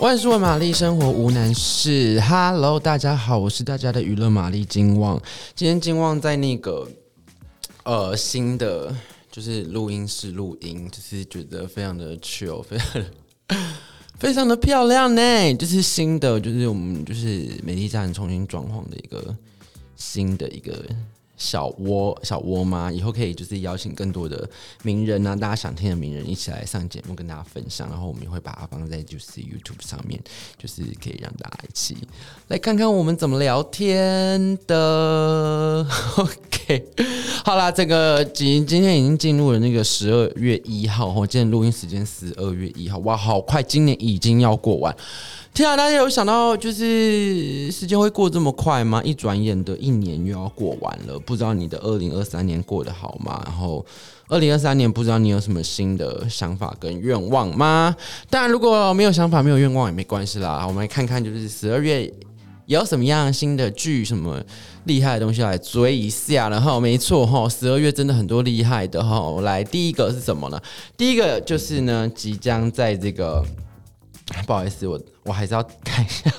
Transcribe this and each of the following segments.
万事问玛丽，生活无难事。Hello，大家好，我是大家的娱乐玛丽金旺。今天金旺在那个呃新的就是录音室录音，就是觉得非常的 chill，非常的非常的漂亮呢。就是新的，就是我们就是美丽家人重新装潢的一个新的一个。小窝小窝吗？以后可以就是邀请更多的名人啊，大家想听的名人一起来上节目跟大家分享，然后我们也会把它放在就是 YouTube 上面，就是可以让大家一起来看看我们怎么聊天的。OK，好啦，这个今今天已经进入了那个十二月一号，我今天录音时间十二月一号，哇，好快，今年已经要过完。天啊！大家有想到就是时间会过这么快吗？一转眼的一年又要过完了，不知道你的二零二三年过得好吗？然后二零二三年不知道你有什么新的想法跟愿望吗？当然，如果没有想法、没有愿望也没关系啦。我们来看看，就是十二月有什么样新的剧、什么厉害的东西来追一下。然后，没错哈，十二月真的很多厉害的哈。来，第一个是什么呢？第一个就是呢，即将在这个。不好意思，我我还是要看一下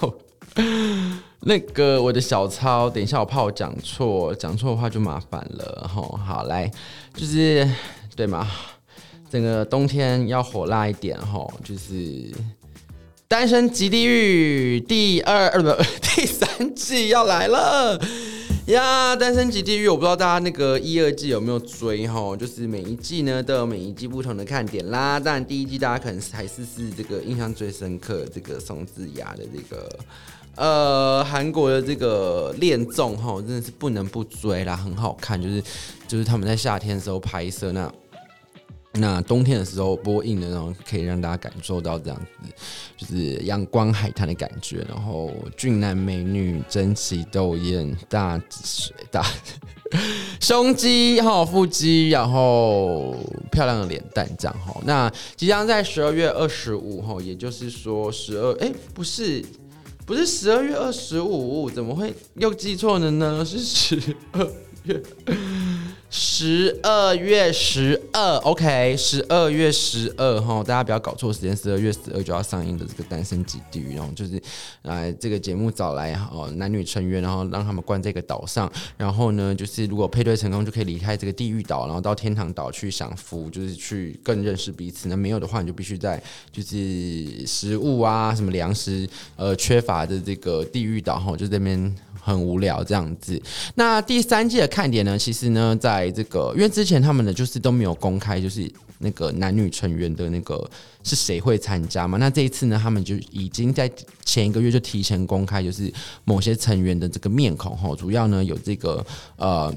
那个我的小抄。等一下，我怕我讲错，讲错的话就麻烦了。吼，好，来，就是对吗？整个冬天要火辣一点，吼，就是《单身即地狱》第二呃不 第三季要来了。呀，单身即地狱，我不知道大家那个一二季有没有追哈？就是每一季呢都有每一季不同的看点啦。当然第一季大家可能还是是这个印象最深刻，这个宋智雅的这个呃韩国的这个恋综哈，真的是不能不追啦，很好看。就是就是他们在夏天的时候拍摄那。那冬天的时候播映的，然后可以让大家感受到这样子，就是阳光海滩的感觉，然后俊男美女争奇斗艳，大水大胸肌哈腹肌，然后漂亮的脸蛋这样哈。那即将在十二月二十五号，也就是说十二哎不是不是十二月二十五，怎么会又记错了呢？是十二月。十二月十二，OK，十二月十二哈，大家不要搞错时间，十二月十二就要上映的这个《单身即地狱》，然后就是来这个节目找来哦男女成员，然后让他们关在一个岛上，然后呢，就是如果配对成功就可以离开这个地狱岛，然后到天堂岛去享福，就是去更认识彼此。那没有的话，你就必须在就是食物啊什么粮食呃缺乏的这个地狱岛哈，就这边。很无聊这样子。那第三季的看点呢？其实呢，在这个因为之前他们呢就是都没有公开，就是那个男女成员的那个是谁会参加嘛。那这一次呢，他们就已经在前一个月就提前公开，就是某些成员的这个面孔哈。主要呢有这个呃。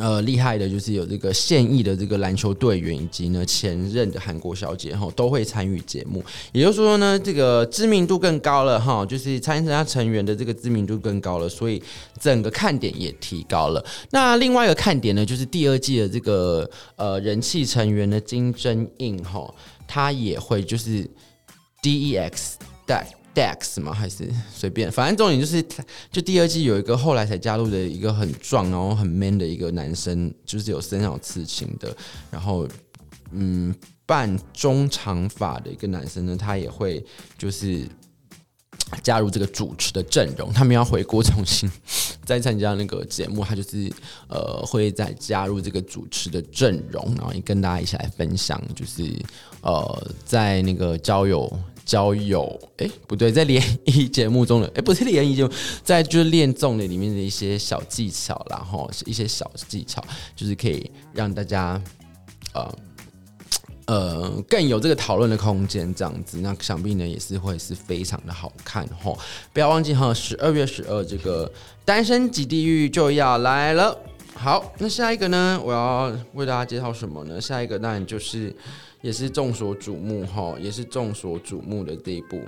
呃，厉害的就是有这个现役的这个篮球队员，以及呢前任的韩国小姐哈，都会参与节目。也就是说呢，这个知名度更高了哈，就是参加成员的这个知名度更高了，所以整个看点也提高了。那另外一个看点呢，就是第二季的这个呃人气成员的金正印哈，他也会就是 DEX 带。Dex 吗？还是随便，反正重点就是，就第二季有一个后来才加入的一个很壮然后很 man 的一个男生，就是有身上有刺青的，然后嗯，半中长发的一个男生呢，他也会就是加入这个主持的阵容，他们要回国重新 再参加那个节目，他就是呃会再加入这个主持的阵容，然后也跟大家一起来分享，就是呃在那个交友。交友，哎、不对，在联谊节目中的，哎、不是联谊节目，在就是恋综的里面的一些小技巧，然后一些小技巧，就是可以让大家，呃，呃，更有这个讨论的空间，这样子，那想必呢也是会是非常的好看吼，不要忘记哈，十二月十二这个单身级地狱就要来了。好，那下一个呢，我要为大家介绍什么呢？下一个当然就是。也是众所瞩目哈，也是众所瞩目的这一部，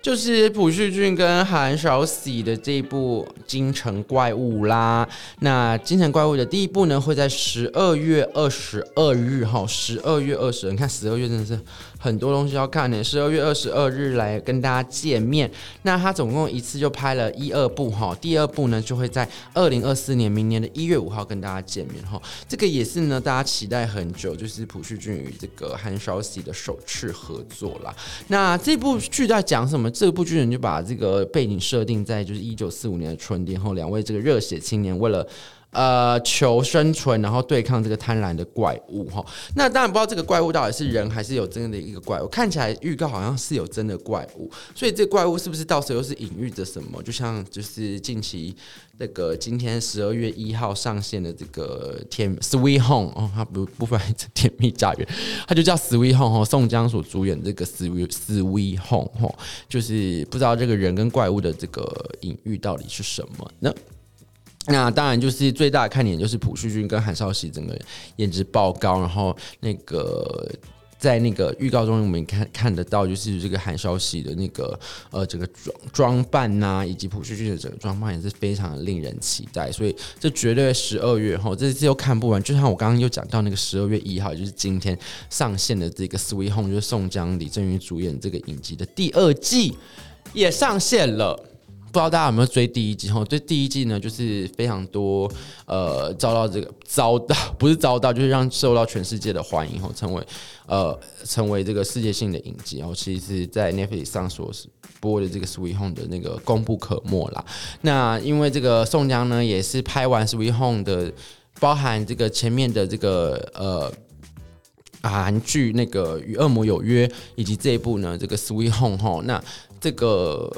就是朴叙俊跟韩韶禧的这一部《京城怪物》啦。那《京城怪物》的第一部呢，会在十二月二十二日哈，十二月二十，你看十二月真的是。很多东西要看呢，十二月二十二日来跟大家见面。那他总共一次就拍了一二部哈，第二部呢就会在二零二四年明年的一月五号跟大家见面哈。这个也是呢，大家期待很久，就是朴叙俊与这个韩韶禧的首次合作啦。那这部剧在讲什么？这部剧呢就把这个背景设定在就是一九四五年的春天后，两位这个热血青年为了。呃，求生存，然后对抗这个贪婪的怪物哈。那当然不知道这个怪物到底是人还是有真的一个怪物。看起来预告好像是有真的怪物，所以这怪物是不是到时候又是隐喻着什么？就像就是近期那个今天十二月一号上线的这个甜 Sweet Home 哦，它不不翻译成甜蜜家园，它就叫 Sweet Home 哦。宋江所主演这个 Sweet Sweet Home 哦，就是不知道这个人跟怪物的这个隐喻到底是什么呢？那当然就是最大的看点就是朴叙俊跟韩韶禧整个颜值爆高，然后那个在那个预告中我们看看得到，就是这个韩韶禧的那个呃整个装装扮呐、以及朴叙俊的整个装扮也是非常的令人期待，所以这绝对十二月后这次又看不完，就像我刚刚又讲到那个十二月一号，就是今天上线的这个《Sweet Home》，就是宋江、李正宇主演这个影集的第二季也上线了。不知道大家有没有追第一季？哈，对第一季呢，就是非常多呃遭到这个遭到不是遭到，就是让受到全世界的欢迎，哈，成为呃成为这个世界性的影集。然后其实在 Netflix 上所播的这个 Sweet Home 的那个功不可没啦。那因为这个宋江呢，也是拍完 Sweet Home 的，包含这个前面的这个呃韩剧那个与恶魔有约，以及这一部呢这个 Sweet Home 哈，那这个。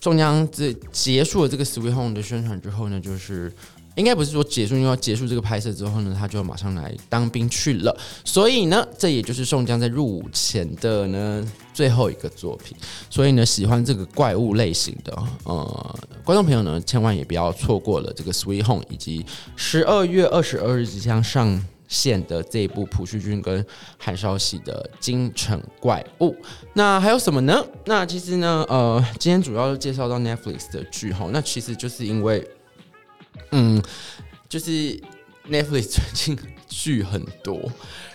宋江这结束了这个 Sweet Home 的宣传之后呢，就是应该不是说结束，因为要结束这个拍摄之后呢，他就马上来当兵去了。所以呢，这也就是宋江在入伍前的呢最后一个作品。所以呢，喜欢这个怪物类型的呃观众朋友呢，千万也不要错过了这个 Sweet Home，以及十二月二十二日即将上。线的这一部朴叙俊跟韩少熙的《京城怪物》，那还有什么呢？那其实呢，呃，今天主要介绍到 Netflix 的剧哈，那其实就是因为，嗯，就是 Netflix 最近 剧很多，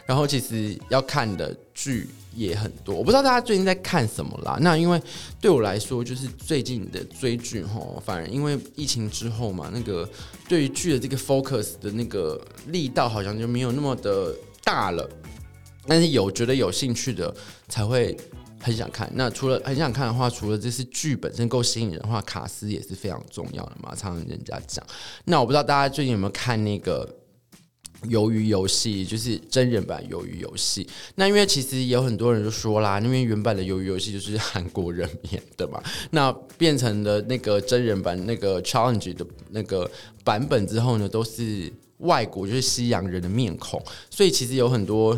然后其实要看的剧。也很多，我不知道大家最近在看什么啦。那因为对我来说，就是最近的追剧齁，反而因为疫情之后嘛，那个对于剧的这个 focus 的那个力道好像就没有那么的大了。但是有觉得有兴趣的才会很想看。那除了很想看的话，除了这是剧本身够吸引人的话，卡司也是非常重要的嘛。常常人家讲。那我不知道大家最近有没有看那个。鱿鱼游戏就是真人版鱿鱼游戏，那因为其实有很多人就说啦，因为原版的鱿鱼游戏就是韩国人演的嘛，那变成了那个真人版那个 challenge 的那个版本之后呢，都是外国就是西洋人的面孔，所以其实有很多。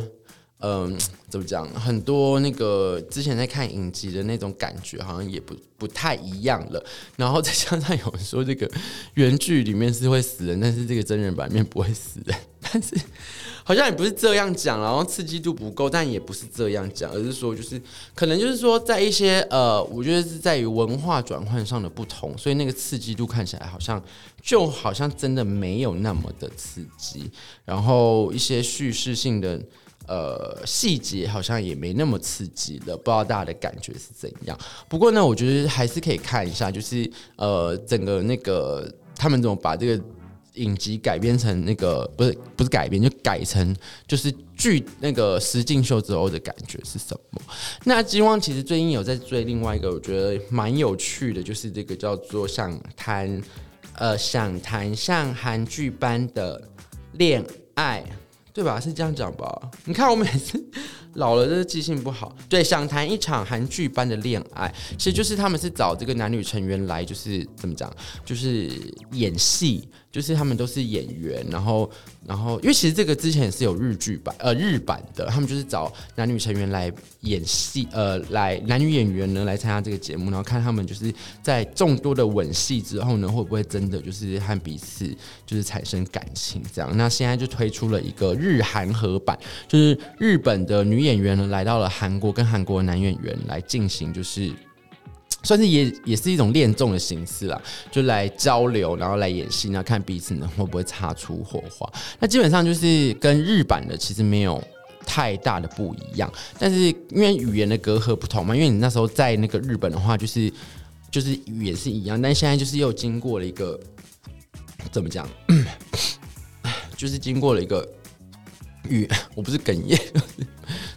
嗯，怎么讲？很多那个之前在看影集的那种感觉，好像也不不太一样了。然后再加上有人说，这个原剧里面是会死人，但是这个真人版面不会死人。但是好像也不是这样讲，然后刺激度不够，但也不是这样讲，而是说就是可能就是说在一些呃，我觉得是在于文化转换上的不同，所以那个刺激度看起来好像就好像真的没有那么的刺激，然后一些叙事性的。呃，细节好像也没那么刺激了，不知道大家的感觉是怎样。不过呢，我觉得还是可以看一下，就是呃，整个那个他们怎么把这个影集改编成那个不是不是改编，就改成就是剧那个实境秀之后的感觉是什么？那金旺其实最近有在追另外一个，我觉得蛮有趣的，就是这个叫做想谈呃想谈像韩剧般的恋爱。对吧？是这样讲吧？你看我每次老了，就是记性不好。对，想谈一场韩剧般的恋爱，其实就是他们是找这个男女成员来，就是怎么讲，就是演戏。就是他们都是演员，然后，然后，因为其实这个之前也是有日剧版，呃，日版的，他们就是找男女成员来演戏，呃，来男女演员呢来参加这个节目，然后看他们就是在众多的吻戏之后呢，会不会真的就是和彼此就是产生感情这样。那现在就推出了一个日韩合版，就是日本的女演员呢来到了韩国，跟韩国男演员来进行就是。算是也也是一种恋综的形式啦，就来交流，然后来演戏，然后看彼此呢会不会擦出火花。那基本上就是跟日版的其实没有太大的不一样，但是因为语言的隔阂不同嘛，因为你那时候在那个日本的话，就是 就是语言是一样，但现在就是又经过了一个怎么讲，就是经过了一个语，我不是哽咽。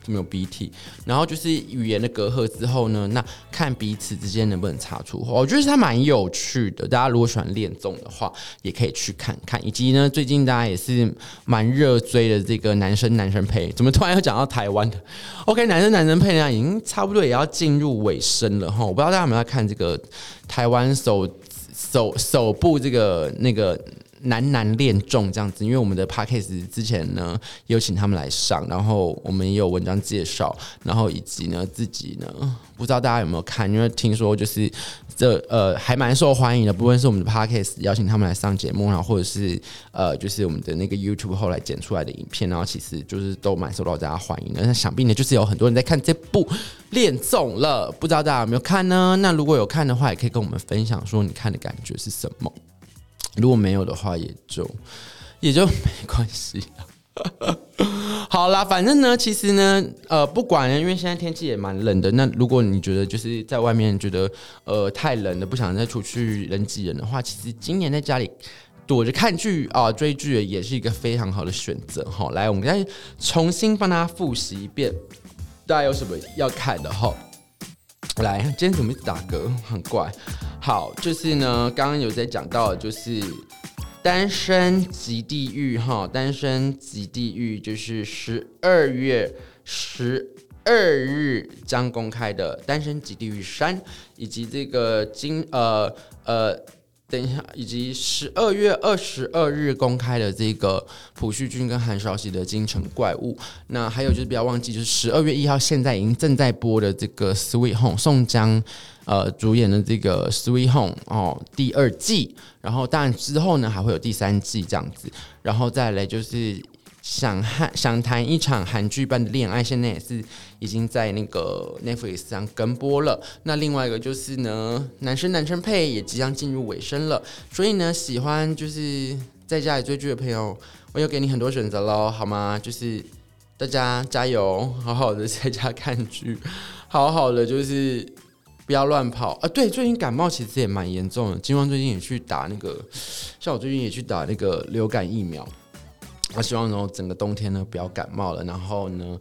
没有鼻涕，然后就是语言的隔阂之后呢，那看彼此之间能不能擦出话，我觉得它蛮有趣的。大家如果喜欢恋综的话，也可以去看看。以及呢，最近大家也是蛮热追的这个男生男生配，怎么突然又讲到台湾的？OK，男生男生配呢，已经差不多也要进入尾声了哈。我不知道大家有没有在看这个台湾首首首部这个那个。男男恋重这样子，因为我们的 podcast 之前呢有请他们来上，然后我们也有文章介绍，然后以及呢自己呢不知道大家有没有看，因为听说就是这呃还蛮受欢迎的，不论是我们的 podcast 邀请他们来上节目，然后或者是呃就是我们的那个 YouTube 后来剪出来的影片，然后其实就是都蛮受到大家欢迎的。那想必呢就是有很多人在看这部恋重了，不知道大家有没有看呢？那如果有看的话，也可以跟我们分享说你看的感觉是什么。如果没有的话，也就 也就没关系了。好啦，反正呢，其实呢，呃，不管，因为现在天气也蛮冷的。那如果你觉得就是在外面觉得呃太冷了，不想再出去人挤人的话，其实今年在家里躲着看剧啊、追剧也是一个非常好的选择。哈，来，我们再重新帮大家复习一遍，大家有什么要看的哈？来，今天怎么打嗝？很怪。好，就是呢，刚刚有在讲到，就是《单身即地狱》哈，《单身即地狱》就是十二月十二日将公开的《单身即地狱三》，以及这个今呃呃。等一下，以及十二月二十二日公开的这个朴叙俊跟韩少熙的《京城怪物》，那还有就是不要忘记，就是十二月一号现在已经正在播的这个《Sweet Home》，宋江呃主演的这个《Sweet Home》哦第二季，然后当然之后呢还会有第三季这样子，然后再来就是。想谈想谈一场韩剧般的恋爱，现在也是已经在那个 Netflix 上跟播了。那另外一个就是呢，男生男生配也即将进入尾声了。所以呢，喜欢就是在家里追剧的朋友，我又给你很多选择喽，好吗？就是大家加油，好好的在家看剧，好好的就是不要乱跑啊。对，最近感冒其实也蛮严重的，金旺最近也去打那个，像我最近也去打那个流感疫苗。我希望呢，整个冬天呢不要感冒了。然后呢，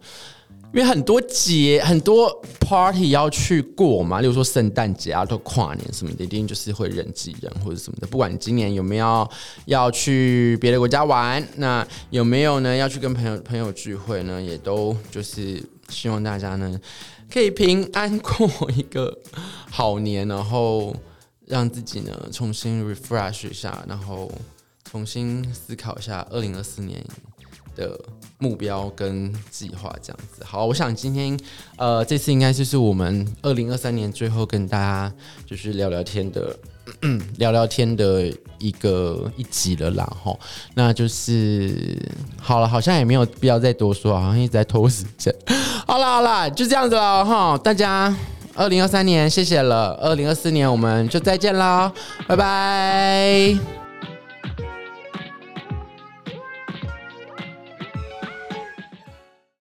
因为很多节、很多 party 要去过嘛，例如说圣诞节啊、都跨年什么的，一定就是会人挤人或者什么的。不管今年有没有要去别的国家玩，那有没有呢要去跟朋友朋友聚会呢，也都就是希望大家呢可以平安过一个好年，然后让自己呢重新 refresh 一下，然后。重新思考一下二零二四年的目标跟计划，这样子。好，我想今天呃这次应该就是我们二零二三年最后跟大家就是聊聊天的咳咳 聊聊天的一个一集了啦。吼，那就是好了，好像也没有必要再多说，好像一直在拖时间。好了好了，就这样子了哈。大家二零二三年谢谢了，二零二四年我们就再见啦，拜拜。